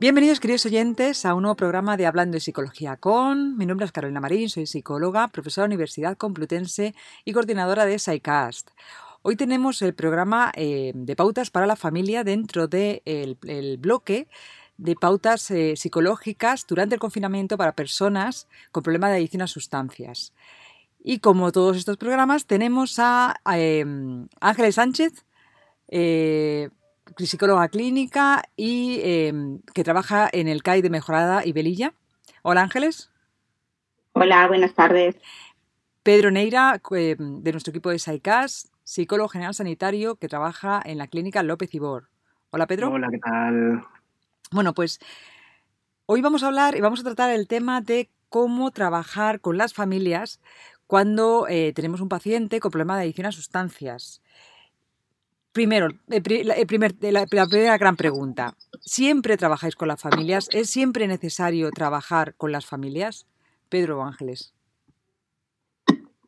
Bienvenidos, queridos oyentes, a un nuevo programa de Hablando de Psicología con. Mi nombre es Carolina Marín, soy psicóloga, profesora de Universidad Complutense y coordinadora de SciCast. Hoy tenemos el programa eh, de pautas para la familia dentro del bloque de pautas eh, psicológicas durante el confinamiento para personas con problemas de adicción a sustancias. Y como todos estos programas, tenemos a, eh, Ángeles Sánchez, psicóloga clínica y em, que trabaja en el CAI de Mejorada y Belilla. Hola Ángeles. Hola, buenas tardes. Pedro Neira, em, de nuestro equipo de SAICAS, psicólogo general sanitario que trabaja en la clínica López Ibor. Hola Pedro. Hola, ¿qué tal? Bueno, pues hoy vamos a hablar y vamos a tratar el tema de cómo trabajar con las familias cuando eh, tenemos un paciente con problema de adicción a sustancias. Primero, la, primera gran pregunta. ¿Siempre trabajáis con las familias? ¿Es siempre necesario trabajar con las familias? Pedro Ángeles.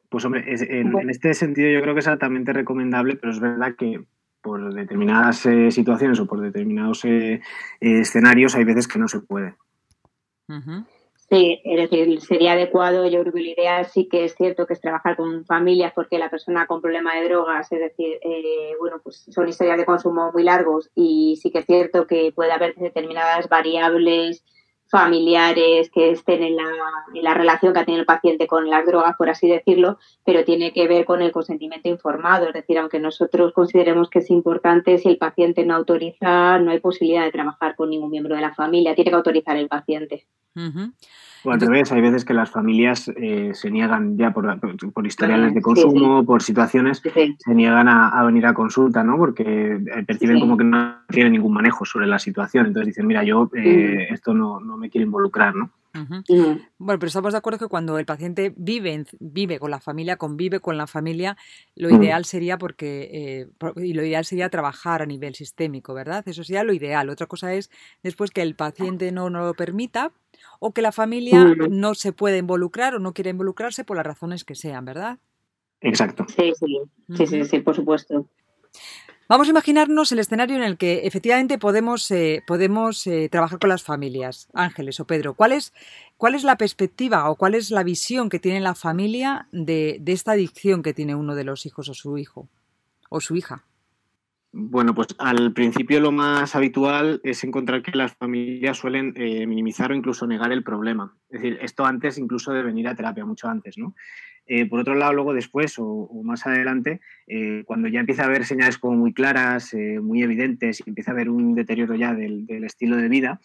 Pues hombre, en, este sentido yo creo que es altamente recomendable, pero es verdad que por determinadas eh, situaciones o por determinados eh, escenarios hay veces que no se puede. Sí, es decir, sería adecuado, yo creo que la idea sí que es cierto que es trabajar con familias porque la persona con problema de drogas, es decir, eh, bueno, pues son historias de consumo muy largos y sí que es cierto que puede haber determinadas variables familiares que estén en la, en la relación que ha tenido el paciente con las drogas, por así decirlo, pero tiene que ver con el consentimiento informado. Es decir, aunque nosotros consideremos que es importante, si el paciente no autoriza, no hay posibilidad de trabajar con ningún miembro de la familia, tiene que autorizar el paciente. O al revés, hay veces que las familias eh, se niegan ya por, por historiales de consumo, por situaciones, se niegan a, venir a consulta, ¿no? Porque eh, perciben como que no tienen ningún manejo sobre la situación. Entonces dicen, mira, yo eh, esto no, no, me quiero involucrar, ¿no? Bueno, pero estamos de acuerdo que cuando el paciente vive, vive con la familia, convive con la familia, lo mm. ideal sería porque y lo ideal sería trabajar a nivel sistémico, ¿verdad? Eso sería lo ideal. Otra cosa es después que el paciente no, no lo permita, o que la familia no se puede involucrar o no quiere involucrarse por las razones que sean, ¿verdad? Exacto. Sí, sí, sí, sí, por supuesto. Vamos a imaginarnos el escenario en el que efectivamente podemos, eh, podemos eh, trabajar con las familias. Ángeles o Pedro, ¿cuál es, ¿cuál es la perspectiva o cuál es la visión que tiene la familia de, de esta adicción que tiene uno de los hijos o su hijo o su hija? Bueno, pues al principio lo más habitual es encontrar que las familias suelen eh, minimizar o incluso negar el problema. Es decir, esto antes incluso de venir a terapia, mucho antes, ¿no? Eh, por otro lado, luego después o, más adelante, eh, cuando ya empieza a haber señales como muy claras, muy evidentes y empieza a haber un deterioro ya del, del estilo de vida,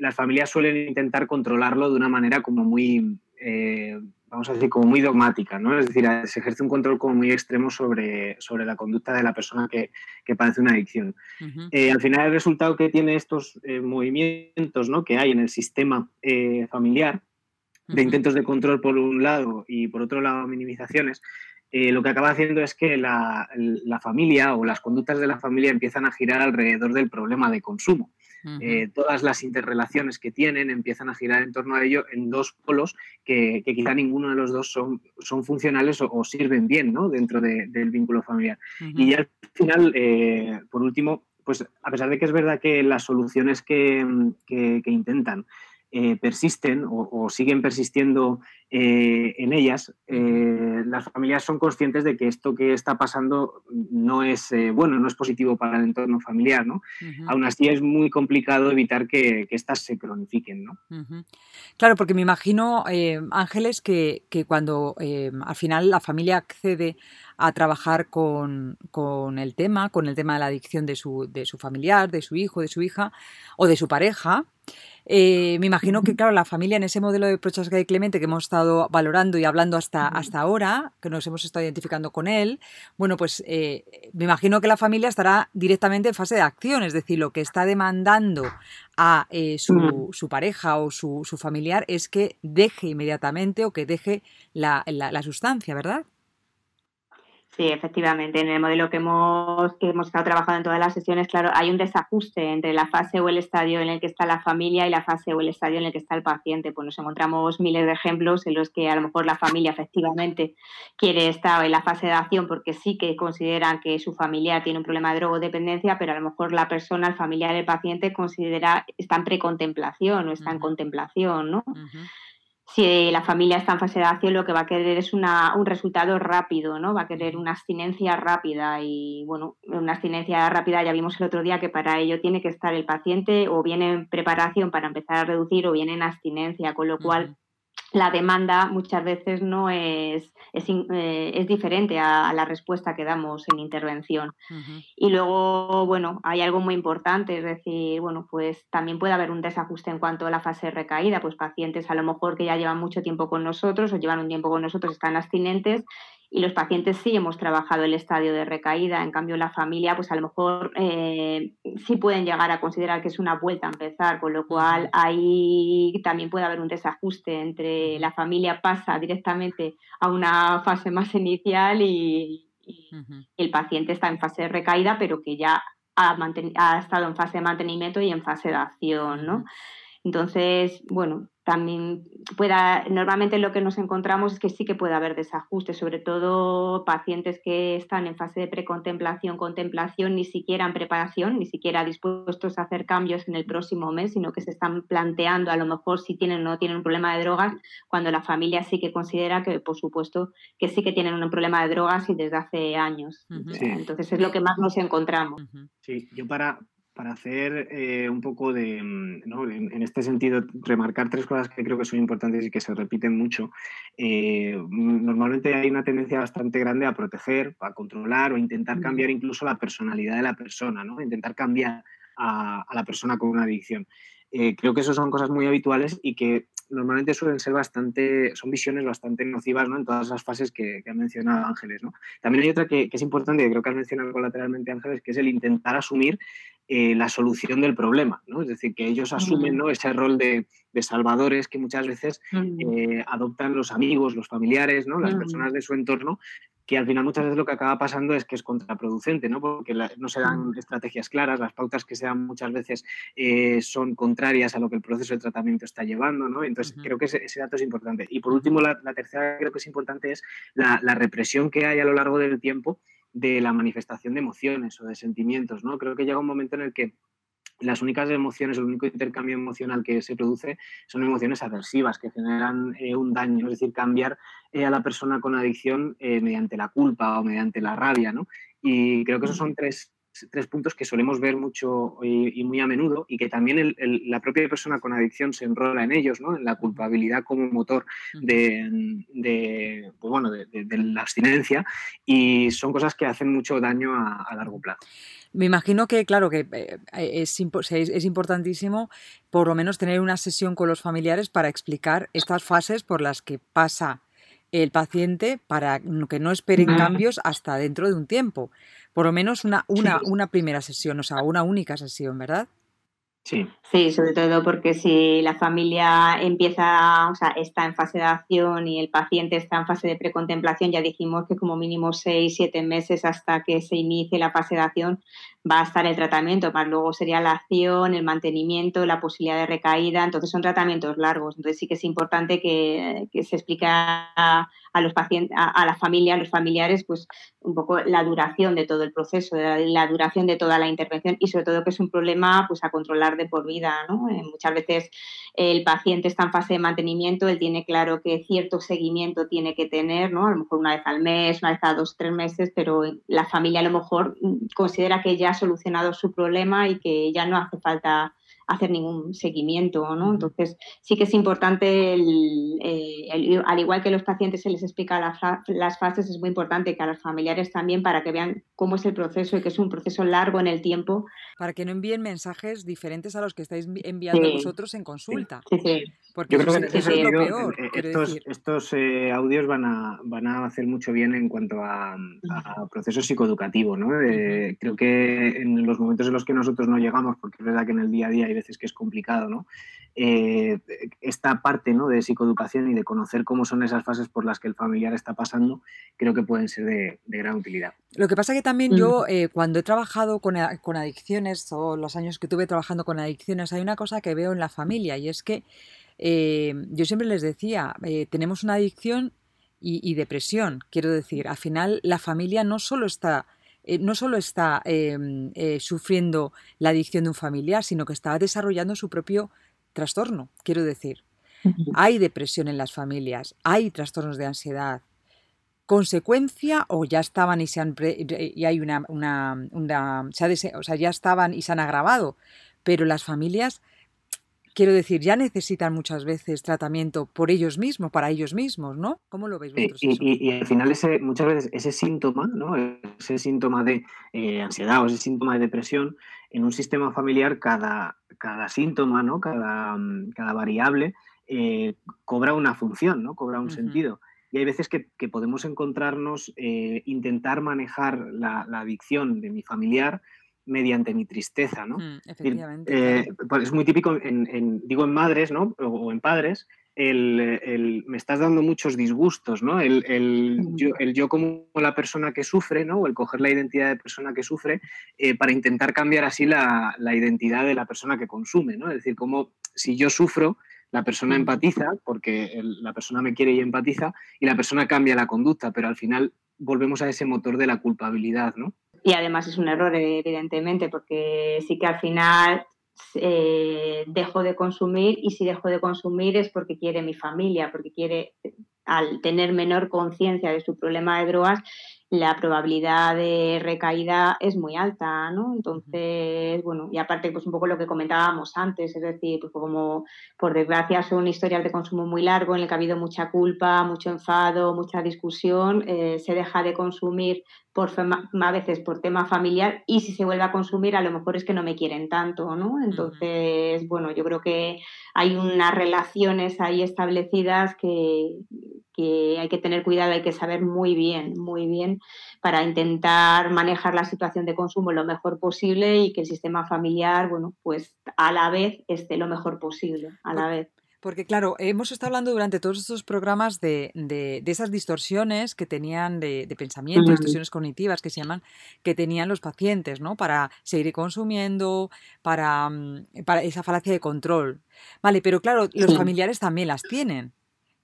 las familias suelen intentar controlarlo de una manera como muy vamos a decir, como muy dogmática, ¿no? Es decir, se ejerce un control como muy extremo sobre, sobre la conducta de la persona que, padece una adicción. Eh, al final, el resultado que tiene estos eh, movimientos ¿no? que hay en el sistema eh, familiar, de intentos de control por un lado y por otro lado minimizaciones, lo que acaba haciendo es que la, la, familia o las conductas de la familia empiezan a girar alrededor del problema de consumo. Eh, todas las interrelaciones que tienen empiezan a girar en torno a ello en dos polos que, quizá ninguno de los dos son, son funcionales o, sirven bien ¿no? dentro del vínculo familiar. Y al final, eh, por último, pues a pesar de que es verdad que las soluciones que, que intentan eh, persisten o, siguen persistiendo eh, en ellas, eh, las familias son conscientes de que esto que está pasando no es bueno, no es positivo para el entorno familiar, ¿no? Aún así es muy complicado evitar que, éstas se cronifiquen, ¿no? Claro, porque me imagino, Ángeles, que, cuando al final la familia accede a trabajar con, con, el tema, con el tema de la adicción de su, de su familiar, de su hijo, de su hija o de su pareja, eh, me imagino que, claro, la familia en ese modelo de Prochaska y Clemente que hemos estado valorando y hablando hasta, hasta ahora, que nos hemos estado identificando con él, bueno, pues eh, me imagino que la familia estará directamente en fase de acción, es decir, lo que está demandando a eh, su, su, pareja o su, su, familiar es que deje inmediatamente o que deje la, la, la sustancia, ¿verdad? Sí, efectivamente. En el modelo que hemos, que hemos estado trabajando en todas las sesiones, claro, hay un desajuste entre la fase o el estadio en el que está la familia y la fase o el estadio en el que está el paciente. Pues nos encontramos miles de ejemplos en los que a lo mejor la familia efectivamente quiere estar en la fase de acción porque sí que consideran que su familiar tiene un problema de drogodependencia, pero a lo mejor la persona, el familiar, el paciente considera está en precontemplación o está en contemplación, ¿no? Si la familia está en fase de acción, lo que va a querer es una, un resultado rápido, ¿no? Va a querer una abstinencia rápida y, bueno, una abstinencia rápida ya vimos el otro día que para ello tiene que estar el paciente o bien en preparación para empezar a reducir o bien en abstinencia, con lo cual la demanda muchas veces no es, es, eh, es diferente a, la respuesta que damos en intervención. Y luego, bueno, hay algo muy importante, es decir, bueno, pues también puede haber un desajuste en cuanto a la fase de recaída, pues pacientes a lo mejor que ya llevan mucho tiempo con nosotros o llevan un tiempo con nosotros, están abstinentes y los pacientes sí hemos trabajado el estadio de recaída, en cambio la familia pues a lo mejor eh, sí pueden llegar a considerar que es una vuelta a empezar, con lo cual ahí también puede haber un desajuste entre la familia pasa directamente a una fase más inicial y, el paciente está en fase de recaída, pero que ya ha, ha, estado en fase de mantenimiento y en fase de acción, ¿no? Entonces, bueno, también pueda, normalmente lo que nos encontramos es que sí que puede haber desajustes, sobre todo pacientes que están en fase de precontemplación, contemplación, ni siquiera en preparación, ni siquiera dispuestos a hacer cambios en el próximo mes, sino que se están planteando a lo mejor si tienen o no tienen un problema de drogas, cuando la familia sí que considera que, por supuesto, que sí que tienen un problema de drogas y desde hace años. Entonces es lo que más nos encontramos. Sí, yo para, para hacer eh, un poco de, mm, ¿no? en, este sentido, remarcar tres cosas que creo que son importantes y que se repiten mucho. Eh, normalmente hay una tendencia bastante grande a proteger, a controlar o intentar cambiar incluso la personalidad de la persona, ¿no? intentar cambiar a, la persona con una adicción. Eh, creo que eso son cosas muy habituales y que normalmente suelen ser bastante, son visiones bastante nocivas ¿no? en todas las fases que, que ha mencionado Ángeles. ¿no? También hay otra que, que, es importante, que creo que has mencionado colateralmente Ángeles, que es el intentar asumir eh, la solución del problema, ¿no? Es decir, que ellos asumen ¿no? ese rol de, salvadores que muchas veces eh, adoptan los amigos, los familiares, ¿no? Las personas de su entorno, que al final muchas veces lo que acaba pasando es que es contraproducente, ¿no? Porque no se dan estrategias claras, las pautas que se dan muchas veces eh, son contrarias a lo que el proceso de tratamiento está llevando, ¿no? Entonces creo que ese, dato es importante. Y por último, la, tercera creo que es importante es la, la represión que hay a lo largo del tiempo de la manifestación de emociones o de sentimientos, ¿no? Creo que llega un momento en el que las únicas emociones, el único intercambio emocional que se produce son emociones aversivas que generan eh, un daño, es decir, cambiar eh, a la persona con adicción eh, mediante la culpa o mediante la rabia, ¿no? Y creo que esos son tres tres puntos que solemos ver mucho y, muy a menudo y que también la propia persona con adicción se enrola en ellos, ¿no? en la culpabilidad como motor de, pues bueno, de, la abstinencia y son cosas que hacen mucho daño a, largo plazo. Me imagino que, claro, que eh, es, es, importantísimo por lo menos tener una sesión con los familiares para explicar estas fases por las que pasa el paciente para que no esperen cambios hasta dentro de un tiempo por lo menos una, una, una primera sesión, o sea, una única sesión, ¿verdad? Sí. Sí, sobre todo porque si la familia empieza, o sea, está en fase de acción y el paciente está en fase de precontemplación, ya dijimos que como mínimo seis, siete meses hasta que se inicie la fase de acción va a estar el tratamiento, más luego sería la acción, el mantenimiento, la posibilidad de recaída, entonces son tratamientos largos, entonces sí que es importante que, se explique a, los pacientes, a, la familia, a los familiares, pues un poco la duración de todo el proceso, la, duración de toda la intervención y sobre todo que es un problema pues a controlar de por vida, ¿no? Eh, muchas veces el paciente está en fase de mantenimiento, él tiene claro que cierto seguimiento tiene que tener, ¿no? A lo mejor una vez al mes, una vez a dos, tres meses, pero la familia a lo mejor considera que ya solucionado su problema y que ya no hace falta hacer ningún seguimiento, ¿no? Entonces, sí que es importante, eh, al igual que a los pacientes se les explica las fases, es muy importante que a los familiares también para que vean cómo es el proceso y que es un proceso largo en el tiempo. Para que no envíen mensajes diferentes a los que estáis enviando vosotros en consulta. Sí, sí. Porque Yo creo que eso es lo peor. Eh, estos, estos eh, audios van a, van a hacer mucho bien en cuanto a, a proceso psicoeducativo. ¿no? creo que en los momentos en los que nosotros no llegamos, porque es verdad que en el día a día hay veces que es complicado, ¿no? Eh, esta parte ¿no? de psicoeducación y de conocer cómo son esas fases por las que el familiar está pasando, creo que pueden ser de, gran utilidad. Lo que pasa que también yo, cuando he trabajado con, con adicciones, o los años que tuve trabajando con adicciones, hay una cosa que veo en la familia y es que eh, yo siempre les decía, eh, tenemos una adicción y, depresión, quiero decir, al final la familia no solo está, eh, no solo está em, sufriendo la adicción de un familiar, sino que está desarrollando su propio trastorno, quiero decir. Hay depresión en las familias, hay trastornos de ansiedad, consecuencia o ya estaban y se han y hay una, una, o sea, ya estaban y se han agravado, pero las familias quiero decir, ya necesitan muchas veces tratamiento por ellos mismos, para ellos mismos, ¿no? ¿Cómo lo veis vosotros? Y, al final ese, muchas veces ese síntoma, ¿no? Ese síntoma de eh, ansiedad o ese síntoma de depresión, en un sistema familiar cada, cada síntoma, ¿no? Cada, mm, cada variable eh, cobra una función, ¿no? Cobra un sentido. Y hay veces que, podemos encontrarnos, eh, intentar manejar la, la adicción de mi familiar mediante mi tristeza, ¿no? Mm, efectivamente. Eh, pues es muy típico, en, digo en madres, ¿no? O, en padres, el, me estás dando muchos disgustos, ¿no? El, yo, como la persona que sufre, ¿no? O el coger la identidad de persona que sufre eh, para intentar cambiar así la, identidad de la persona que consume, ¿no? Es decir, como si yo sufro, la persona empatiza, porque la persona me quiere y empatiza, y la persona cambia la conducta, pero al final volvemos a ese motor de la culpabilidad, ¿no? Y además es un error, evidentemente, porque sí que al final eh, dejo de consumir y si dejo de consumir es porque quiere mi familia, porque quiere, al tener menor conciencia de su problema de drogas, la probabilidad de recaída es muy alta, ¿no? Entonces, bueno, y aparte, pues un poco lo que comentábamos antes, es decir, pues como por desgracia son un historial de consumo muy largo en el que ha habido mucha culpa, mucho enfado, mucha discusión, eh, se deja de consumir por a veces por tema familiar y si se vuelve a consumir a lo mejor es que no me quieren tanto, ¿no? Entonces, bueno, yo creo que hay unas relaciones ahí establecidas que, que hay que tener cuidado, hay que saber muy bien, muy bien para intentar manejar la situación de consumo lo mejor posible y que el sistema familiar, bueno, pues a la vez esté lo mejor posible, a la vez. Porque claro, hemos estado hablando durante todos estos programas de, de, esas distorsiones que tenían de, pensamiento, distorsiones cognitivas que se llaman, que tenían los pacientes, ¿no? Para seguir consumiendo, para, mm, para esa falacia de control. Vale, pero claro, los familiares también las tienen.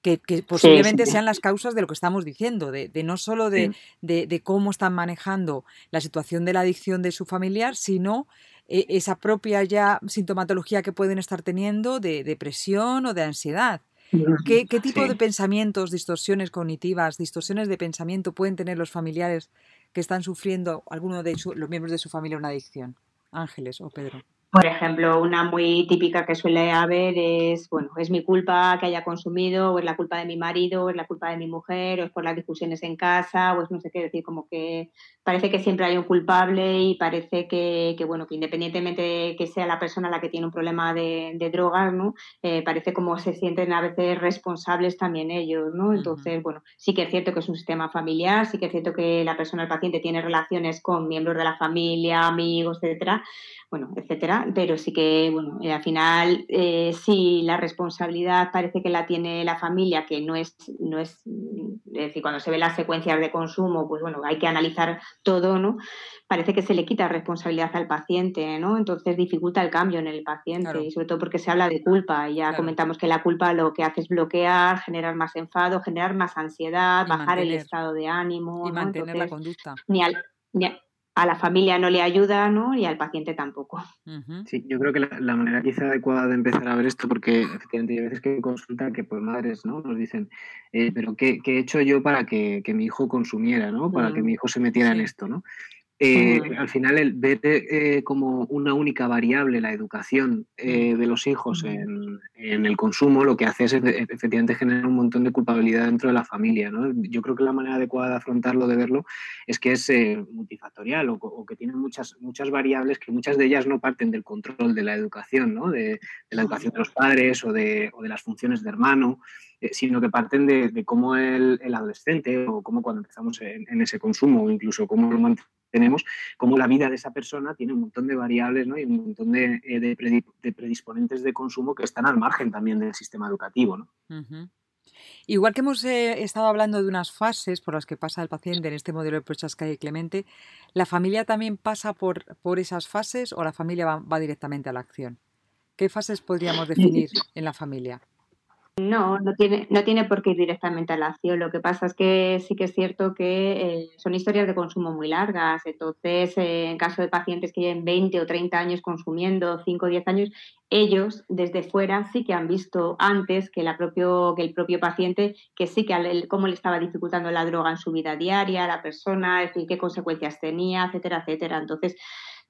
Que, posiblemente sean las causas de lo que estamos diciendo, de, no solo de, de, cómo están manejando la situación de la adicción de su familiar, sino e, esa propia ya sintomatología que pueden estar teniendo de depresión o de ansiedad. ¿Qué, tipo de pensamientos, distorsiones cognitivas, distorsiones de pensamiento pueden tener los familiares que están sufriendo, alguno de los miembros de su familia, una adicción? Ángeles o Pedro. Por ejemplo, una muy típica que suele haber es, bueno, es mi culpa que haya consumido, o es la culpa de mi marido, o es la culpa de mi mujer, o es por las discusiones en casa, o es no sé qué decir, como que parece que siempre hay un culpable y parece que, bueno, que independientemente de que sea la persona la que tiene un problema de, drogas, ¿no? Eh, parece como se sienten a veces responsables también ellos, ¿no? Entonces, bueno, sí que es cierto que es un sistema familiar, sí que es cierto que la persona, el paciente, tiene relaciones con miembros de la familia, amigos, etcétera, bueno, etcétera, pero sí que, bueno, eh, al final, eh, sí, la responsabilidad parece que la tiene la familia, que no es, no es, es decir, cuando se ve las secuencias de consumo, pues bueno, hay que analizar todo, ¿no? Parece que se le quita responsabilidad al paciente, ¿no? Entonces dificulta el cambio en el paciente, y sobre todo porque se habla de culpa, y ya comentamos que la culpa lo que hace es bloquear, generar más enfado, generar más ansiedad, bajar el estado de ánimo. Y mantener la conducta. Ni al, ni a la familia no le ayuda, ¿no? Y al paciente tampoco. Sí, yo creo que la, manera quizá adecuada de empezar a ver esto, porque efectivamente hay veces que consultan que pues madres, ¿no? Nos dicen, eh, pero ¿qué, he hecho yo para que, mi hijo consumiera, ¿no? Para que mi hijo se metiera en esto, ¿no? Eh, al final el ver eh, como una única variable la educación eh, de los hijos en, el consumo, lo que hace es efectivamente generar un montón de culpabilidad dentro de la familia. Yo creo que la manera adecuada de afrontarlo, de verlo, es que es multifactorial o, que tiene muchas, muchas variables que muchas de ellas no parten del control de la educación, de, la educación de los padres o de, o de las funciones de hermano sino que parten de, cómo el, adolescente o cómo cuando empezamos en, en, ese consumo o incluso cómo lo tenemos, como la vida de esa persona tiene un montón de variables ¿no? y un montón de, eh, predisponentes de consumo que están al margen también del sistema educativo. ¿no? Igual que hemos eh, estado hablando de unas fases por las que pasa el paciente en este modelo de Prochaska y Clemente, ¿la familia también pasa por, por esas fases o la familia va directamente a la acción? ¿Qué fases podríamos definir en la familia? No, no tiene, no tiene por qué ir directamente a la acción. Lo que pasa es que sí que es cierto que eh, son historias de consumo muy largas. Entonces, eh, en caso de pacientes que lleven 20 o 30 años consumiendo, 5 o 10 años, ellos desde fuera sí que han visto antes que, la propio, que el propio paciente, que sí que cómo le estaba dificultando la droga en su vida diaria, la persona, es decir, qué consecuencias tenía, etcétera, etcétera. Entonces,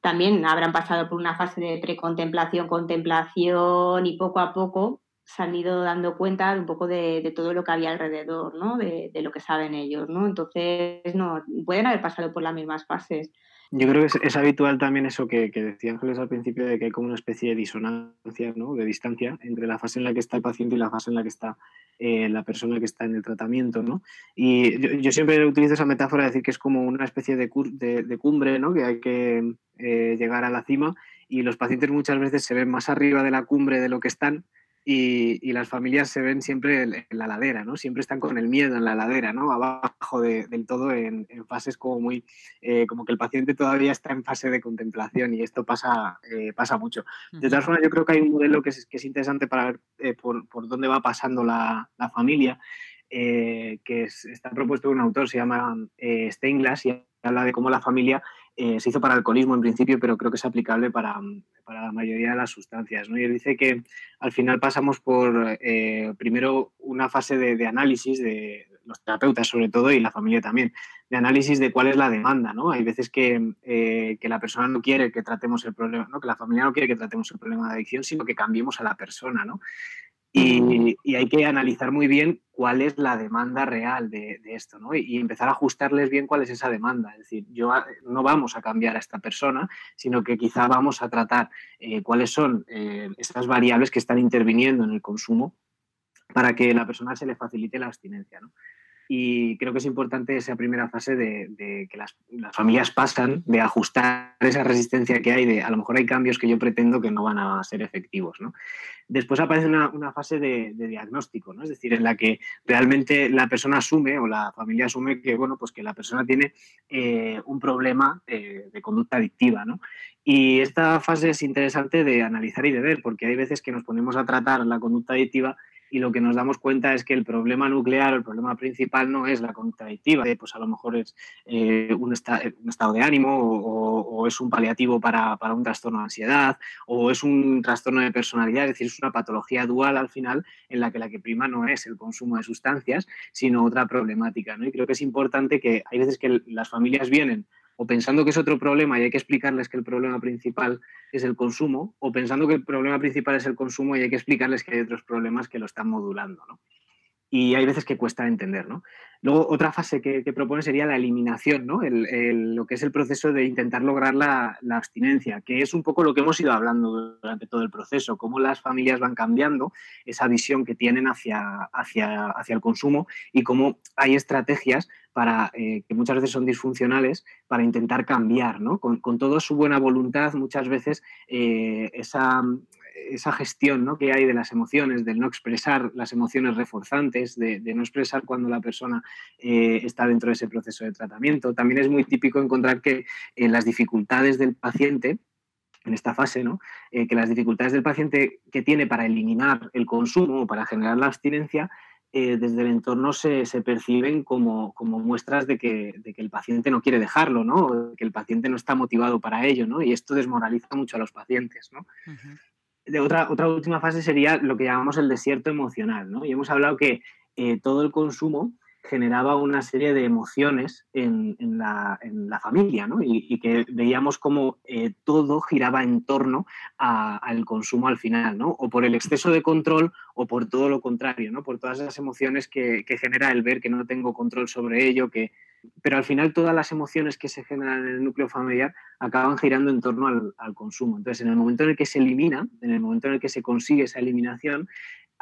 también habrán pasado por una fase de precontemplación, contemplación y poco a poco se han ido dando cuenta un poco de, todo lo que había alrededor, ¿no? De, lo que saben ellos, ¿no? Entonces, no, pueden haber pasado por las mismas fases. Yo creo que es, habitual también eso que, que, decía Ángeles al principio, de que hay como una especie de disonancia, ¿no? de distancia entre la fase en la que está el paciente y la fase en la que está eh, la persona que está en el tratamiento. ¿no? Y yo, siempre utilizo esa metáfora de decir que es como una especie de, de, cumbre, ¿no? que hay que eh, llegar a la cima y los pacientes muchas veces se ven más arriba de la cumbre de lo que están y, las familias se ven siempre en, la ladera, ¿no? Siempre están con el miedo en la ladera, ¿no? Abajo del todo en, fases como muy, eh, como que el paciente todavía está en fase de contemplación y esto pasa, eh, pasa mucho. De todas formas, yo creo que hay un modelo que es, que es interesante para ver eh, por, por, dónde va pasando la, la familia, que está propuesto por un autor, se llama Steinglass, y habla de cómo la familia se hizo para alcoholismo en principio, pero creo que es aplicable para, para la mayoría de las sustancias. ¿no? Y él dice que al final pasamos por eh, primero una fase de, análisis de los terapeutas sobre todo y la familia también, de análisis de cuál es la demanda. ¿no? Hay veces que, eh, que la persona no quiere que tratemos el problema, ¿no? que la familia no quiere que tratemos el problema de adicción, sino que cambiemos a la persona. ¿no? Y, hay que analizar muy bien cuál es la demanda real de, esto, ¿no? Y, empezar a ajustarles bien cuál es esa demanda. Es decir, yo no vamos a cambiar a esta persona, sino que quizá vamos a tratar eh, cuáles son eh, esas variables que están interviniendo en el consumo para que la persona se le facilite la abstinencia, ¿no? Y creo que es importante esa primera fase de, que las, familias pasan, de ajustar esa resistencia que hay, de a lo mejor hay cambios que yo pretendo que no van a ser efectivos. ¿no? Después aparece una, fase de, diagnóstico, ¿no? es decir, en la que realmente la persona asume o la familia asume que, bueno, pues que la persona tiene eh, un problema eh, de conducta adictiva. ¿no? Y esta fase es interesante de analizar y de ver, porque hay veces que nos ponemos a tratar la conducta adictiva y lo que nos damos cuenta es que el problema nuclear, el problema principal no es la contradictiva, pues a lo mejor es eh, un, estado de ánimo o, es un paliativo para, un trastorno de ansiedad o es un trastorno de personalidad, es decir, es una patología dual al final en la que la que prima no es el consumo de sustancias, sino otra problemática. ¿no? Y creo que es importante que hay veces que las familias vienen o pensando que es otro problema y hay que explicarles que el problema principal es el consumo, o pensando que el problema principal es el consumo y hay que explicarles que hay otros problemas que lo están modulando. ¿no? Y hay veces que cuesta entender. ¿no? Luego, otra fase que, propone sería la eliminación, ¿no? lo que es el proceso de intentar lograr la, abstinencia, que es un poco lo que hemos ido hablando durante todo el proceso, cómo las familias van cambiando esa visión que tienen hacia, hacia, hacia el consumo y cómo hay estrategias para, eh, que muchas veces son disfuncionales para intentar cambiar, ¿no? Con, toda su buena voluntad, muchas veces eh, esa, esa gestión ¿no? que hay de las emociones, del no expresar las emociones reforzantes, de, no expresar cuando la persona eh, está dentro de ese proceso de tratamiento. También es muy típico encontrar que las dificultades del paciente en esta fase, ¿no? Que las dificultades del paciente que tiene para eliminar el consumo o para generar la abstinencia, desde el entorno se, perciben como, muestras de que, el paciente no quiere dejarlo, ¿no? que el paciente no está motivado para ello, ¿no? Y esto desmoraliza mucho a los pacientes, ¿no? de otra, otra última fase sería lo que llamamos el desierto emocional, ¿no? Y hemos hablado que eh, todo el consumo generaba una serie de emociones en, la, familia, ¿no? Y, que veíamos como eh, todo giraba en torno al consumo al final, ¿no? O por el exceso de control o por todo lo contrario, ¿no? Por todas esas emociones que, que genera el ver que no tengo control sobre ello, que, pero al final todas las emociones que se generan en el núcleo familiar acaban girando en torno al, consumo. Entonces, en el momento en el que se elimina, en el momento en el que se consigue esa eliminación,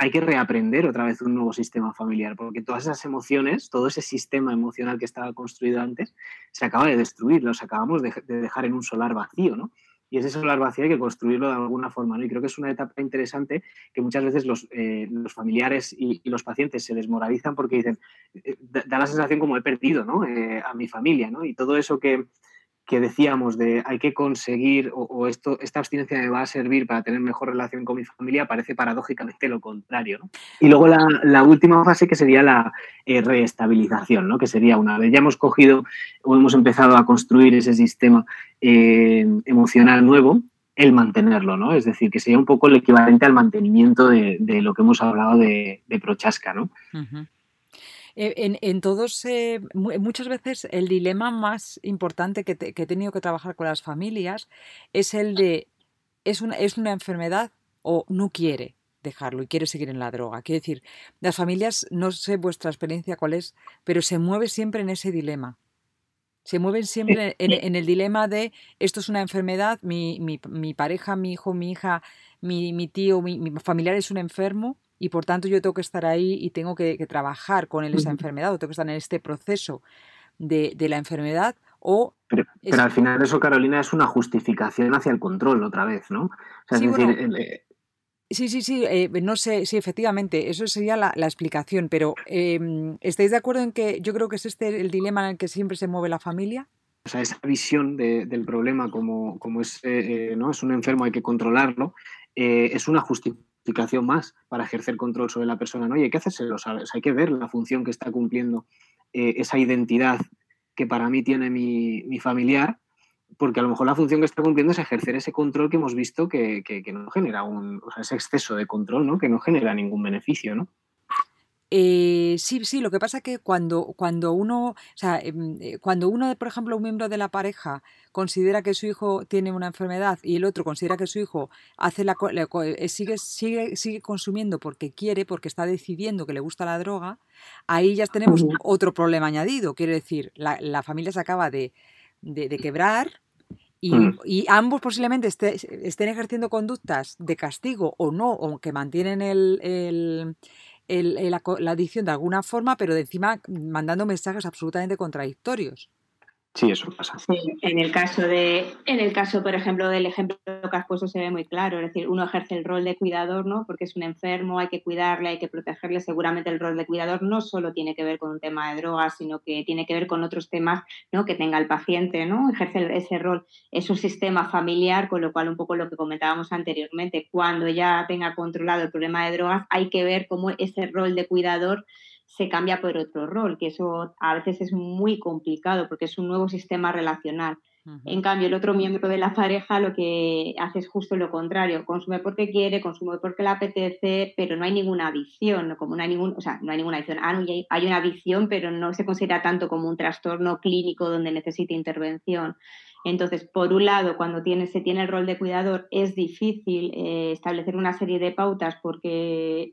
hay que reaprender otra vez un nuevo sistema familiar, porque todas esas emociones, todo ese sistema emocional que estaba construido antes, se acaba de destruir, los acabamos de, de dejar en un solar vacío, ¿no? y ese solar vacío hay que construirlo de alguna forma. ¿no? Y creo que es una etapa interesante que muchas veces los, eh, familiares y, los pacientes se desmoralizan porque dicen, eh, da, la sensación como he perdido ¿no? Eh, a mi familia. ¿no? Y todo eso que, que decíamos de hay que conseguir o, esto, esta abstinencia me va a servir para tener mejor relación con mi familia, parece paradójicamente lo contrario. Y luego la, última fase que sería la eh, reestabilización, ¿no? que sería una vez ya hemos cogido o hemos empezado a construir ese sistema eh, emocional nuevo, el mantenerlo, ¿no? Es decir, que sería un poco el equivalente al mantenimiento de, lo que hemos hablado de, de Prochaska, ¿no? En, todos, eh, muchas veces el dilema más importante que, he tenido que trabajar con las familias es el de, ¿es una, ¿es una enfermedad o no quiere? dejarlo y quiere seguir en la droga. Quiero decir, las familias, no sé vuestra experiencia cuál es, pero se mueve siempre en ese dilema. Se mueven siempre en, el dilema de esto es una enfermedad, mi, mi, pareja, mi hijo, mi hija, mi, mi tío, mi, familiar es un enfermo y por tanto yo tengo que estar ahí y tengo que, trabajar con él esa enfermedad o tengo que estar en este proceso de, la enfermedad o... Pero, al final eso, Carolina, es una justificación hacia el control otra vez, ¿no? sí, eh, Sí, sí, sí, eh, no sé, sí, efectivamente, eso sería la, explicación, pero em, ¿estáis de acuerdo en que yo creo que es este el dilema en el que siempre se mueve la familia? O sea, esa visión del problema como, como es, eh, ¿no? es un enfermo, hay que controlarlo, es una justificación más para ejercer control sobre la persona, ¿no? Y hay que hacérselo saber, hay que ver la función que está cumpliendo eh, esa identidad que para mí tiene mi, familiar, porque a lo mejor la función que está cumpliendo es ejercer ese control que hemos visto que, no genera un, o sea, ese exceso de control, ¿no? Que no genera ningún beneficio, ¿no? Eh, sí, sí, lo que pasa es que cuando, cuando uno, o sea, em, eh, cuando uno, por ejemplo, un miembro de la pareja considera que su hijo tiene una enfermedad y el otro considera que su hijo hace la, eh, sigue, sigue, sigue consumiendo porque quiere, porque está decidiendo que le gusta la droga, ahí ya tenemos otro problema añadido. Quiere decir, la, familia se acaba de, quebrar y, mm. y, ambos posiblemente estén ejerciendo conductas de castigo o no, o que mantienen el la, la, adicción de alguna forma, pero de encima mandando mensajes absolutamente contradictorios. Sí, eso pasa. en el caso de, en el caso, por ejemplo, del ejemplo que has puesto se ve muy claro. Es decir, uno ejerce el rol de cuidador, ¿no? Porque es un enfermo, hay que cuidarle, hay que protegerle. Seguramente el rol de cuidador no solo tiene que ver con un tema de drogas, sino que tiene que ver con otros temas, ¿no? Que tenga el paciente, ¿no? Ejerce ese rol. Es un sistema familiar, con lo cual un poco lo que comentábamos anteriormente, cuando ya tenga controlado el problema de drogas, hay que ver cómo ese rol de cuidador se cambia por otro rol, que eso a veces es muy complicado porque es un nuevo sistema relacional. En cambio, el otro miembro de la pareja lo que hace es justo lo contrario, consume porque quiere, consume porque le apetece, pero no hay ninguna adicción, como no hay ningún, o sea, no hay ninguna adicción. Ah, hay, una adicción, pero no se considera tanto como un trastorno clínico donde necesita intervención. Entonces, por un lado, cuando tiene, se tiene el rol de cuidador, es difícil eh, establecer una serie de pautas porque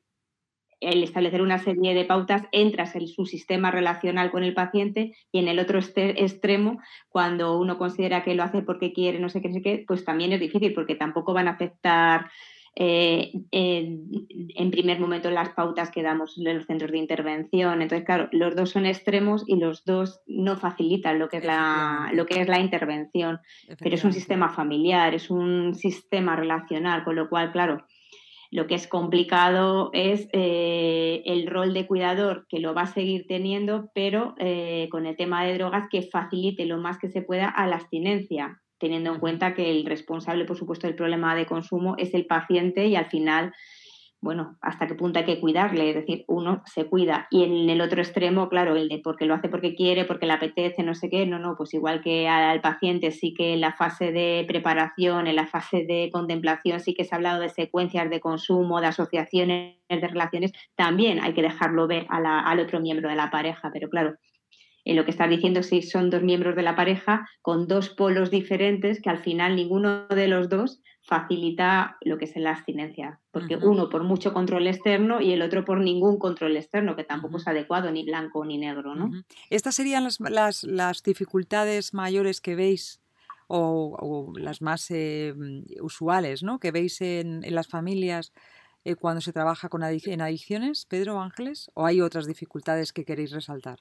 el establecer una serie de pautas, entras en su sistema relacional con el paciente y en el otro este, extremo, cuando uno considera que lo hace porque quiere, no sé qué, no sé qué, pues también es difícil porque tampoco van a aceptar eh, en, primer momento las pautas que damos en los centros de intervención. Entonces, claro, los dos son extremos y los dos no facilitan lo que es la, lo que es la intervención, pero es un sistema familiar, es un sistema relacional, con lo cual, claro, lo que es complicado es eh, el rol de cuidador, que lo va a seguir teniendo, pero eh, con el tema de drogas que facilite lo más que se pueda a la abstinencia, teniendo en cuenta que el responsable, por supuesto, del problema de consumo es el paciente y al final bueno, hasta qué punto hay que cuidarle, es decir, uno se cuida. Y en el otro extremo, claro, el de porque lo hace porque quiere, porque le apetece, no sé qué, no, no, pues igual que al paciente sí que en la fase de preparación, en la fase de contemplación sí que se ha hablado de secuencias de consumo, de asociaciones, de relaciones, también hay que dejarlo ver al otro miembro de la pareja, pero claro, en lo que estás diciendo si son dos miembros de la pareja con dos polos diferentes que al final ninguno de los dos facilita lo que es la abstinencia, porque uno por mucho control externo y el otro por ningún control externo, que tampoco es adecuado, ni blanco ni negro. ¿no? ¿Estas serían las, las, dificultades mayores que veis o, las más eh, usuales ¿no? que veis en, las familias eh, cuando se trabaja con en adicciones, Pedro Ángeles? ¿O hay otras dificultades que queréis resaltar?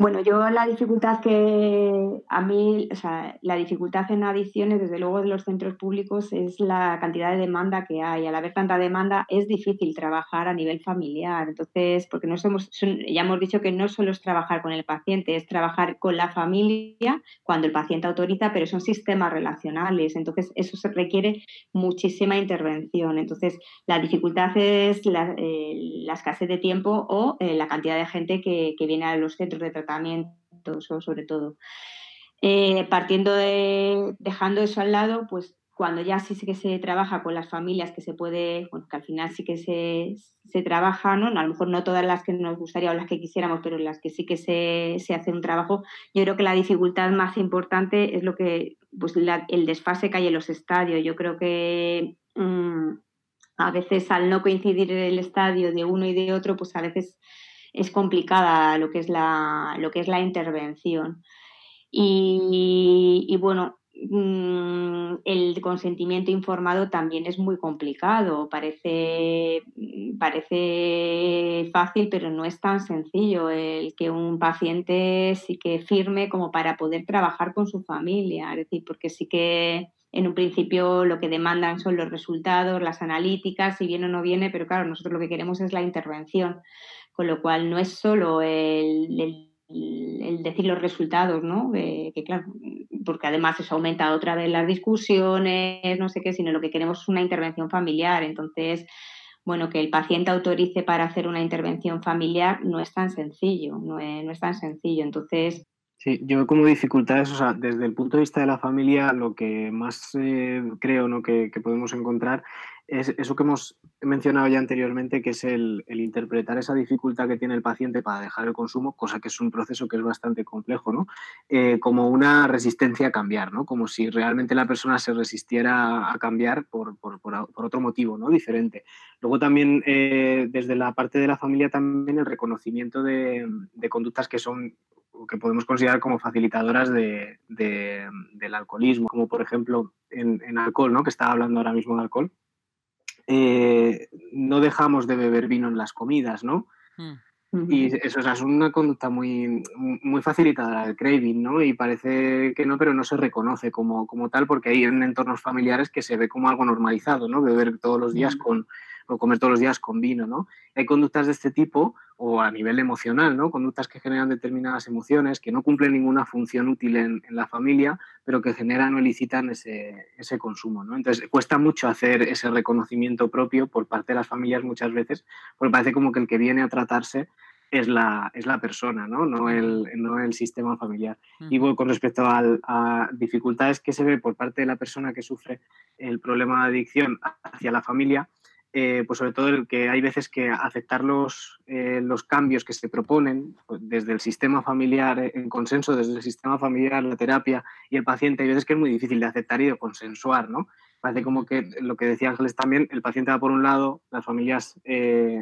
Bueno, yo la dificultad que a mí, o sea, la dificultad en adicciones, desde luego de los centros públicos, es la cantidad de demanda que hay. Al haber tanta demanda, es difícil trabajar a nivel familiar. Entonces, porque no somos, ya hemos dicho que no solo es trabajar con el paciente, es trabajar con la familia cuando el paciente autoriza, pero son sistemas relacionales. Entonces, eso se requiere muchísima intervención. Entonces, la dificultad es la, eh, escasez de tiempo o eh, la cantidad de gente que, que viene a los centros de tratamiento sobre todo. Eh, partiendo de, dejando eso al lado, pues cuando ya sí que se trabaja con las familias, que se puede, bueno, que al final sí que se, se trabaja, ¿no? A lo mejor no todas las que nos gustaría o las que quisiéramos, pero las que sí que se, se hace un trabajo, yo creo que la dificultad más importante es lo que, pues el desfase que hay en los estadios. Yo creo que mm, a veces al no coincidir el estadio de uno y de otro, pues a veces es complicada lo que es la, lo que es la intervención. Y, bueno, mm, el consentimiento informado también es muy complicado. Parece, parece fácil, pero no es tan sencillo el que un paciente sí que firme como para poder trabajar con su familia. Es decir, porque sí que en un principio lo que demandan son los resultados, las analíticas, si viene o no viene, pero claro, nosotros lo que queremos es la intervención con lo cual no es solo el, decir los resultados, ¿no? que claro, porque además eso aumenta otra vez las discusiones, no sé qué, sino lo que queremos es una intervención familiar. Entonces, bueno, que el paciente autorice para hacer una intervención familiar no es tan sencillo, no es, tan sencillo. Entonces, Sí, yo como dificultades, o sea, desde el punto de vista de la familia, lo que más eh, creo ¿no? que, podemos encontrar es eso que hemos mencionado ya anteriormente, que es el, interpretar esa dificultad que tiene el paciente para dejar el consumo, cosa que es un proceso que es bastante complejo, ¿no? Eh, como una resistencia a cambiar, ¿no? Como si realmente la persona se resistiera a cambiar por, por, por, otro motivo, ¿no? Diferente. Luego también, eh, desde la parte de la familia, también el reconocimiento de, de conductas que son que podemos considerar como facilitadoras de, del alcoholismo, como por ejemplo en, en alcohol, ¿no? que estaba hablando ahora mismo de alcohol, eh, no dejamos de beber vino en las comidas, ¿no? Mm. Y eso es una conducta muy, muy facilitadora del craving, ¿no? Y parece que no, pero no se reconoce como, como tal porque hay en entornos familiares que se ve como algo normalizado, ¿no? Beber todos los días mm. con, o comer todos los días con vino, ¿no? Hay conductas de este tipo, o a nivel emocional, ¿no? Conductas que generan determinadas emociones, que no cumplen ninguna función útil en, la familia, pero que generan o elicitan ese, ese, consumo, ¿no? Entonces, cuesta mucho hacer ese reconocimiento propio por parte de las familias muchas veces, porque parece como que el que viene a tratarse es la, es la persona, ¿no? No, el, no el sistema familiar. Y con respecto a dificultades que se ve por parte de la persona que sufre el problema de adicción hacia la familia, eh, pues sobre todo el que hay veces que aceptar los, eh, los cambios que se proponen pues desde el sistema familiar eh, en consenso, desde el sistema familiar, la terapia y el paciente, hay veces que es muy difícil de aceptar y de consensuar, ¿no? Parece como que lo que decía Ángeles también, el paciente va por un lado, las familias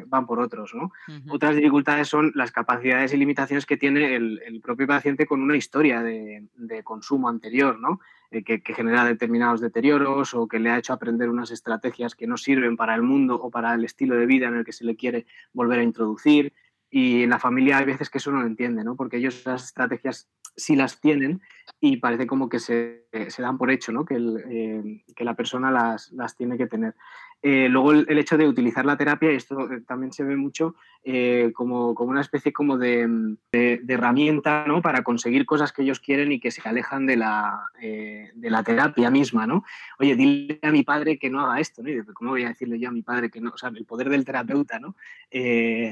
van por otros, ¿no? Otras dificultades son las capacidades y limitaciones que tiene el, el propio paciente con una historia de, de consumo anterior, ¿no? Eh, que, genera determinados deterioros o que le ha hecho aprender unas estrategias que no sirven para el mundo o para el estilo de vida en el que se le quiere volver a introducir. Y en la familia hay veces que eso no lo entiende, ¿no? porque ellos esas estrategias sí las tienen y parece como que se, se dan por hecho, ¿no? que, eh, que la persona las, las, tiene que tener. Eh, luego el, hecho de utilizar la terapia, esto eh, también se ve mucho eh, como, como, una especie como de, herramienta ¿no? para conseguir cosas que ellos quieren y que se alejan de la, de la terapia misma. ¿no? Oye, dile a mi padre que no haga esto, ¿no? ¿cómo voy a decirle yo a mi padre que no? O sea, el poder del terapeuta ¿no?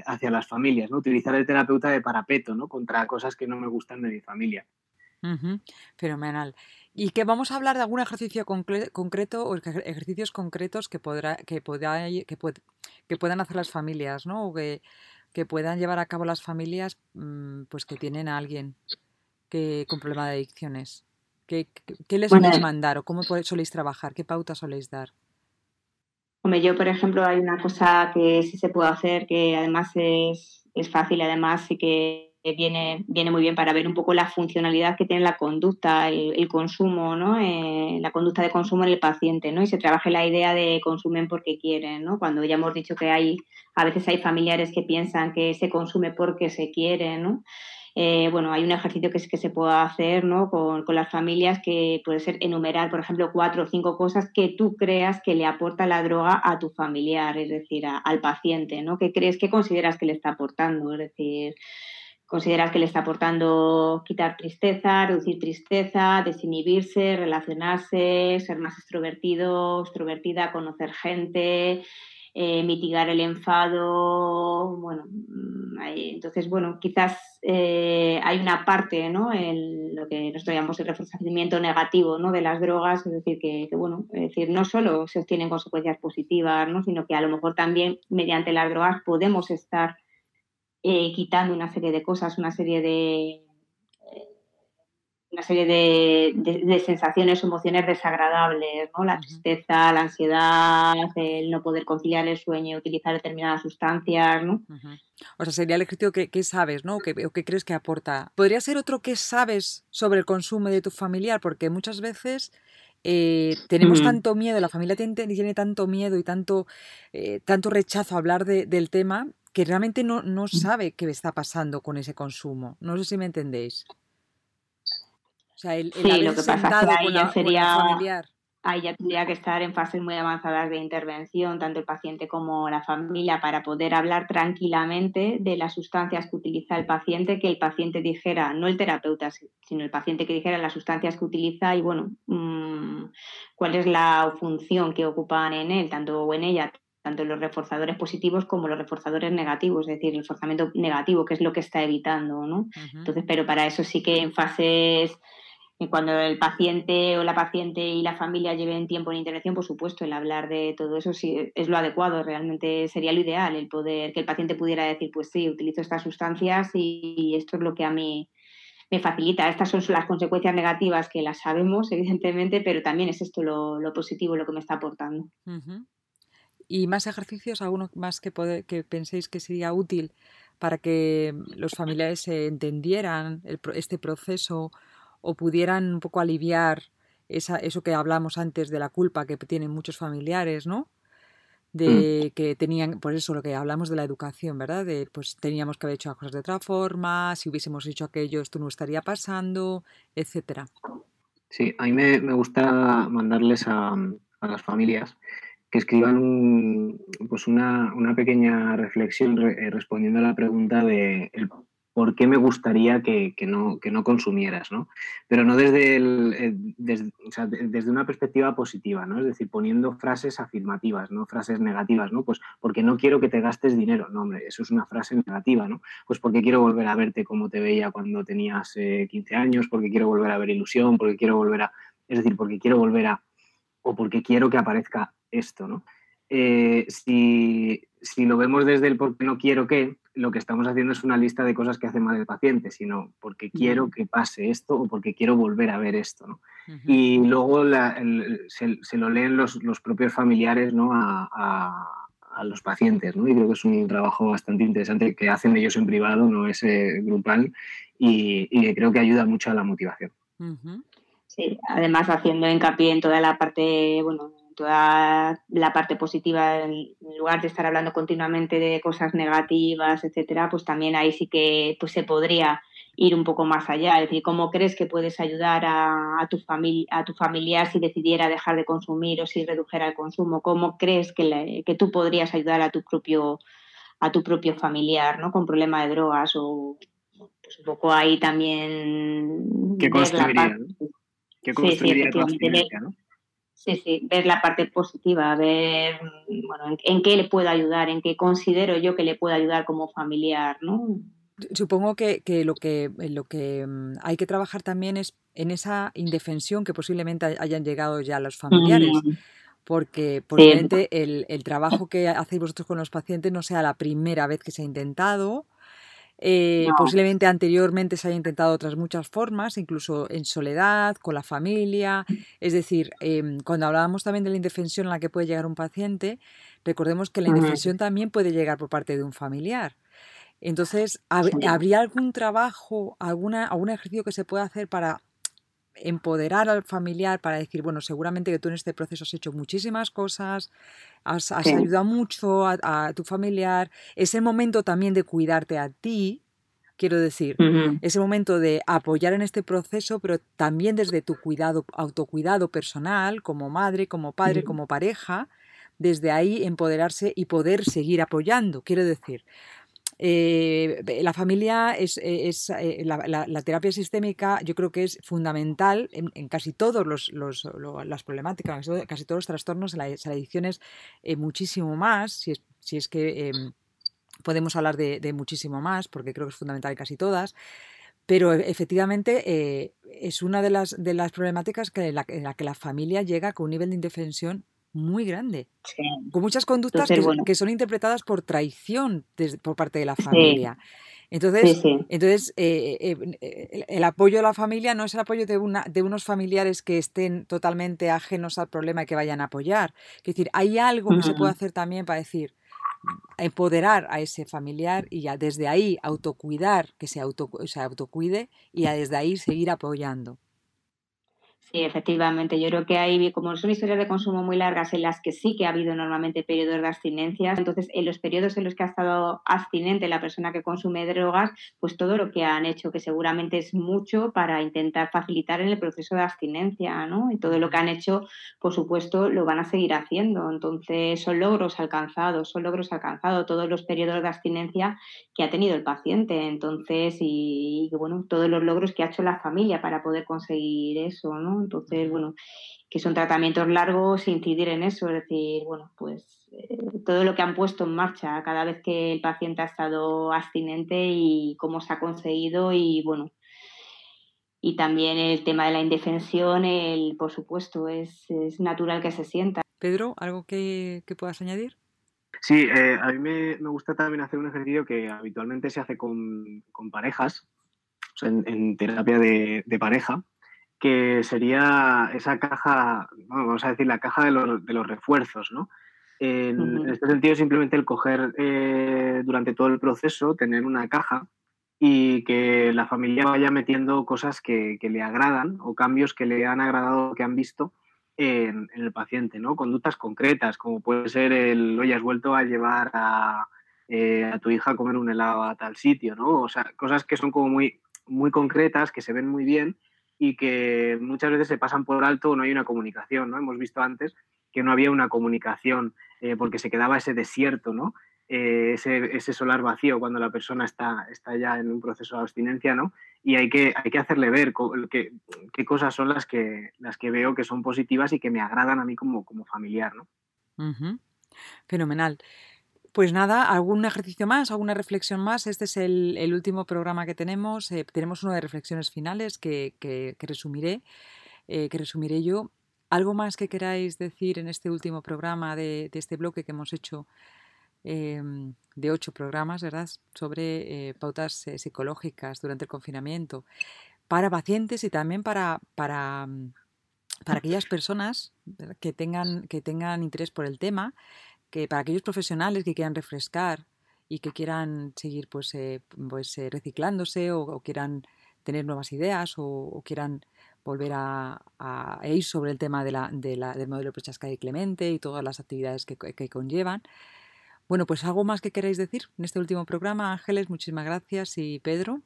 hacia las familias, ¿no? utilizar el terapeuta de parapeto ¿no? contra cosas que no me gustan de mi familia. Fenomenal. Y que vamos a hablar de algún ejercicio concreto o ejercicios concretos que, podrá, que, que, que puedan hacer las familias, ¿no? O que, puedan llevar a cabo las familias mm, pues que tienen a alguien que, con problema de adicciones. ¿Qué, les soléis mandar o cómo soléis trabajar? ¿Qué pautas soléis dar? Hombre, yo, por ejemplo, hay una cosa que sí se puede hacer, que además es, es fácil, además sí que viene, viene muy bien para ver un poco la funcionalidad que tiene la conducta, el, consumo, ¿no? Eh, la conducta de consumo en el paciente, ¿no? Y se trabaje la idea de consumen porque quieren, ¿no? Cuando ya hemos dicho que hay, a veces hay familiares que piensan que se consume porque se quiere, ¿no? Eh, bueno, hay un ejercicio que, que se puede hacer ¿no? con, las familias que puede ser enumerar, por ejemplo, cuatro o cinco cosas que tú creas que le aporta la droga a tu familiar, es decir, al paciente, ¿no? ¿Qué crees, qué consideras que le está aportando? Es decir, consideras que le está aportando quitar tristeza, reducir tristeza, desinhibirse, relacionarse, ser más extrovertido, extrovertida, conocer gente, eh, mitigar el enfado, bueno, mm, entonces, bueno, quizás eh, hay una parte, ¿no? En lo que nosotros llamamos el reforzamiento negativo, ¿no? De las drogas, es decir, que, bueno, es decir, no solo se obtienen consecuencias positivas, ¿no? Sino que a lo mejor también mediante las drogas podemos estar eh, quitando una serie de cosas, una serie de una serie de, sensaciones emociones desagradables, ¿no? La tristeza, la ansiedad, el no poder conciliar el sueño, utilizar determinadas sustancias, ¿no? O sea, sería el ejercicio que, sabes, ¿no? O que, crees que aporta. ¿Podría ser otro que sabes sobre el consumo de tu familiar? Porque muchas veces eh, tenemos tanto miedo, la familia tiene, tiene tanto miedo y tanto, eh, tanto rechazo a hablar del tema que realmente no, no mm. sabe qué está pasando con ese consumo. No sé si me entendéis. O sea, el, sí, lo que pasa es que ahí ya sería, Ahí ya tendría que estar en fases muy avanzadas de intervención, tanto el paciente como la familia, para poder hablar tranquilamente de las sustancias que utiliza el paciente, que el paciente dijera, no el terapeuta, sino el paciente que dijera las sustancias que utiliza y, bueno, mm, cuál es la función que ocupan en él, tanto o en ella, tanto los reforzadores positivos como los reforzadores negativos, es decir, el reforzamiento negativo, que es lo que está evitando, ¿no? Entonces, pero para eso sí que en fases cuando el paciente o la paciente y la familia lleven tiempo en intervención, por supuesto, el hablar de todo eso sí es lo adecuado, realmente sería lo ideal, el poder que el paciente pudiera decir, pues sí, utilizo estas sustancias y esto es lo que a mí me facilita. Estas son las consecuencias negativas que las sabemos, evidentemente, pero también es esto lo, positivo, lo que me está aportando. ¿Y más ejercicios, alguno más que, que penséis que sería útil para que los familiares entendieran este proceso o pudieran un poco aliviar esa, eso que hablamos antes de la culpa que tienen muchos familiares, ¿no? de mm. que tenían, por eso lo que hablamos de la educación, ¿verdad? De pues teníamos que haber hecho las cosas de otra forma, si hubiésemos hecho aquello esto no estaría pasando, etcétera. Sí, a mí me, gusta mandarles a, a, las familias que escriban pues una, pequeña reflexión eh, respondiendo a la pregunta de el, por qué me gustaría que, no, que no consumieras, ¿no? Pero no desde, el, eh, desde, una perspectiva positiva, ¿no? Es decir, poniendo frases afirmativas, no frases negativas, ¿no? Pues porque no quiero que te gastes dinero. No, hombre, eso es una frase negativa, ¿no? Pues porque quiero volver a verte como te veía cuando tenías 15 eh, años, porque quiero volver a ver ilusión, porque quiero volver a... Es decir, porque quiero volver a... o porque quiero que aparezca esto, ¿no? Eh, si, lo vemos desde el por qué no quiero que, lo que estamos haciendo es una lista de cosas que hace mal el paciente, sino porque quiero que pase esto o porque quiero volver a ver esto. ¿no? Y luego se, lo leen los, propios familiares ¿no? a, los pacientes. ¿no? Y creo que es un trabajo bastante interesante que hacen ellos en privado, no es eh, grupal, y, y, creo que ayuda mucho a la motivación. Sí, además haciendo hincapié en toda la parte, bueno, toda la parte positiva, en lugar de estar hablando continuamente de cosas negativas, etcétera, pues también ahí sí que pues se podría ir un poco más allá, es decir, cómo crees que puedes ayudar a, tu, familia, a tu familiar si decidiera dejar de consumir o si redujera el consumo, cómo crees que, que tú podrías ayudar a tu propio a tu propio familiar, ¿no? Con problema de drogas o pues un poco ahí también ¿Qué construiría, ¿Qué construiría sí, ¿no? Sí, sí, ver la parte positiva, ver bueno, en, qué le puedo ayudar, en qué considero yo que le puedo ayudar como familiar, ¿no? Supongo que, lo que lo que mm, hay que trabajar también es en esa indefensión que posiblemente hayan llegado ya los familiares. Mm. Porque posiblemente el, el, trabajo que hacéis vosotros con los pacientes no sea la primera vez que se ha intentado, eh, posiblemente anteriormente se haya intentado otras muchas formas, incluso en soledad, con la familia. Es decir, em, cuando hablábamos también de la indefensión a la que puede llegar un paciente, recordemos que la indefensión también puede llegar por parte de un familiar. Entonces, ¿habría algún trabajo, alguna, algún ejercicio que se pueda hacer para empoderar al familiar para decir, bueno, seguramente que tú en este proceso has hecho muchísimas cosas, has, ayudado mucho a, tu familiar, es el momento también de cuidarte a ti, quiero decir, es el momento de apoyar en este proceso, pero también desde tu cuidado, autocuidado personal, como madre, como padre, como pareja, desde ahí empoderarse y poder seguir apoyando, quiero decir. Eh, la familia es, eh, eh, la, terapia sistémica yo creo que es fundamental en, casi todos los, las problemáticas, casi todos los trastornos, la, la es muchísimo más, si es, si es que em, podemos hablar de, muchísimo más, porque creo que es fundamental en casi todas. Pero efectivamente es una de las, de las problemáticas que en la que la familia llega con un nivel de indefensión muy grande, con muchas conductas que, son interpretadas por traición por parte de la familia. Entonces, entonces eh, eh, eh, el, apoyo de la familia no es el apoyo de, una, de unos familiares que estén totalmente ajenos al problema y que vayan a apoyar. Es decir, hay algo que se puede hacer también para decir, empoderar a ese familiar y ya desde ahí autocuidar, que se, auto, se autocuide y desde ahí seguir apoyando. Sí, efectivamente. Yo creo que hay, como son historias de consumo muy largas en las que sí que ha habido normalmente periodos de abstinencia, entonces en los periodos en los que ha estado abstinente la persona que consume drogas, pues todo lo que han hecho, que seguramente es mucho para intentar facilitar en el proceso de abstinencia, ¿no? Y todo lo que han hecho, por supuesto, lo van a seguir haciendo. Entonces son logros alcanzados, son logros alcanzados todos los periodos de abstinencia que ha tenido el paciente. Entonces, y, y bueno, todos los logros que ha hecho la familia para poder conseguir eso, ¿no? Entonces, bueno, que son tratamientos largos, incidir en eso, es decir, bueno, pues eh, todo lo que han puesto en marcha cada vez que el paciente ha estado abstinente y cómo se ha conseguido y bueno, y también el tema de la indefensión, el, por supuesto, es, natural que se sienta. Pedro, ¿algo que, puedas añadir? Sí, eh, a mí me, gusta también hacer un ejercicio que habitualmente se hace con, parejas, en, terapia de, pareja, que sería esa caja, vamos a decir, la caja de los, de los refuerzos, ¿no? En, este sentido, simplemente el coger eh, durante todo el proceso, tener una caja y que la familia vaya metiendo cosas que, le agradan o cambios que le han agradado, que han visto en, el paciente, ¿no? Conductas concretas, como puede ser el, oye, has vuelto a llevar a, eh, a tu hija a comer un helado a tal sitio, ¿no? O sea, cosas que son como muy, muy concretas, que se ven muy bien y que muchas veces se pasan por alto o no hay una comunicación, ¿no? Hemos visto antes que no había una comunicación eh, porque se quedaba ese desierto, ¿no? Eh, ese, solar vacío cuando la persona está, está ya en un proceso de abstinencia, ¿no? Y hay que, hay que hacerle ver qué, qué cosas son las que, las que veo que son positivas y que me agradan a mí como, como familiar, ¿no? Fenomenal. Pues nada, algún ejercicio más, alguna reflexión más. Este es el, último programa que tenemos. Eh, tenemos uno de reflexiones finales que, resumiré, eh, que resumiré yo. ¿Algo más que queráis decir en este último programa de, este bloque que hemos hecho em, de ocho programas, ¿verdad? Sobre eh, pautas psicológicas durante el confinamiento para pacientes y también para, para, para aquellas personas que tengan, que tengan interés por el tema que para aquellos profesionales que quieran refrescar y que quieran seguir pues, eh, pues eh, reciclándose o, quieran tener nuevas ideas o, quieran volver a, ir sobre el tema de la, de la, del modelo Prochaska y Clemente y todas las actividades que, que, conllevan. Bueno, pues algo más que queráis decir en este último programa, Ángeles, muchísimas gracias y Pedro.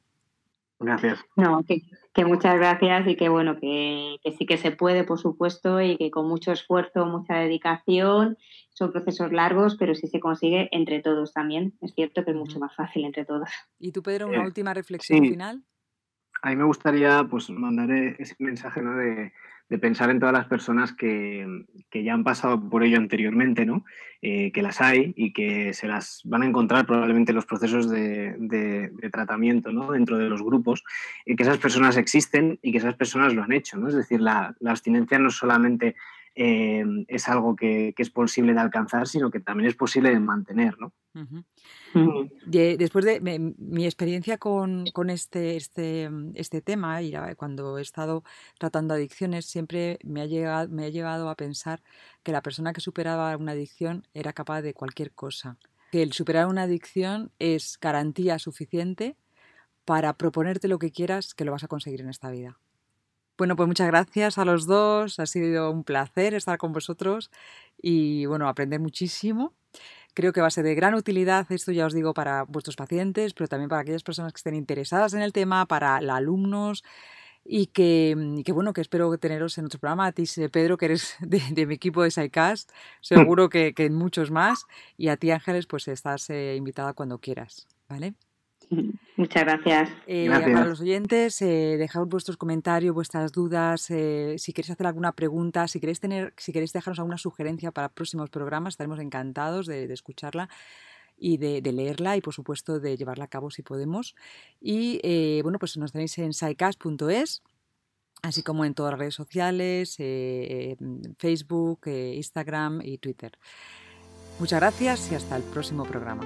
Gracias. No, que, muchas gracias y que bueno, que, sí que se puede, por supuesto, y que con mucho esfuerzo, mucha dedicación, son procesos largos, pero si se consigue entre todos también. Es cierto que es mucho más fácil entre todos. ¿Y tú, Pedro, una eh, última reflexión final? A mí me gustaría pues mandar ese mensaje ¿no? de, de pensar en todas las personas que, ya han pasado por ello anteriormente, ¿no? Eh, que las hay y que se las van a encontrar probablemente en los procesos de, tratamiento ¿no? dentro de los grupos, y que esas personas existen y que esas personas lo han hecho. ¿no? Es decir, la, la abstinencia no es solamente eh, es algo que, es posible de alcanzar, sino que también es posible de mantener. ¿no? después de mi, experiencia con, este, este, este tema, y cuando he estado tratando adicciones, siempre me ha, llegado, me ha llevado a pensar que la persona que superaba una adicción era capaz de cualquier cosa. Que el superar una adicción es garantía suficiente para proponerte lo que quieras que lo vas a conseguir en esta vida. Bueno, pues muchas gracias a los dos. Ha sido un placer estar con vosotros y bueno, aprender muchísimo. Creo que va a ser de gran utilidad, esto ya os digo, para vuestros pacientes, pero también para aquellas personas que estén interesadas en el tema, para los alumnos. Y que, bueno, que espero teneros en otro programa. A ti, Pedro, que eres de, mi equipo de SciCast, seguro que, en muchos más. Y a ti, Ángeles, pues estás eh, invitada cuando quieras. ¿Vale? Muchas gracias. Eh, Para los oyentes, eh, dejad vuestros comentarios, vuestras dudas. Eh, si queréis hacer alguna pregunta, si queréis tener, si queréis dejarnos alguna sugerencia para próximos programas, estaremos encantados de, escucharla y de, leerla y por supuesto de llevarla a cabo si podemos. Y eh, bueno, pues nos tenéis en saicast.es así como en todas las redes sociales, Facebook, Instagram y Twitter. Muchas gracias y hasta el próximo programa.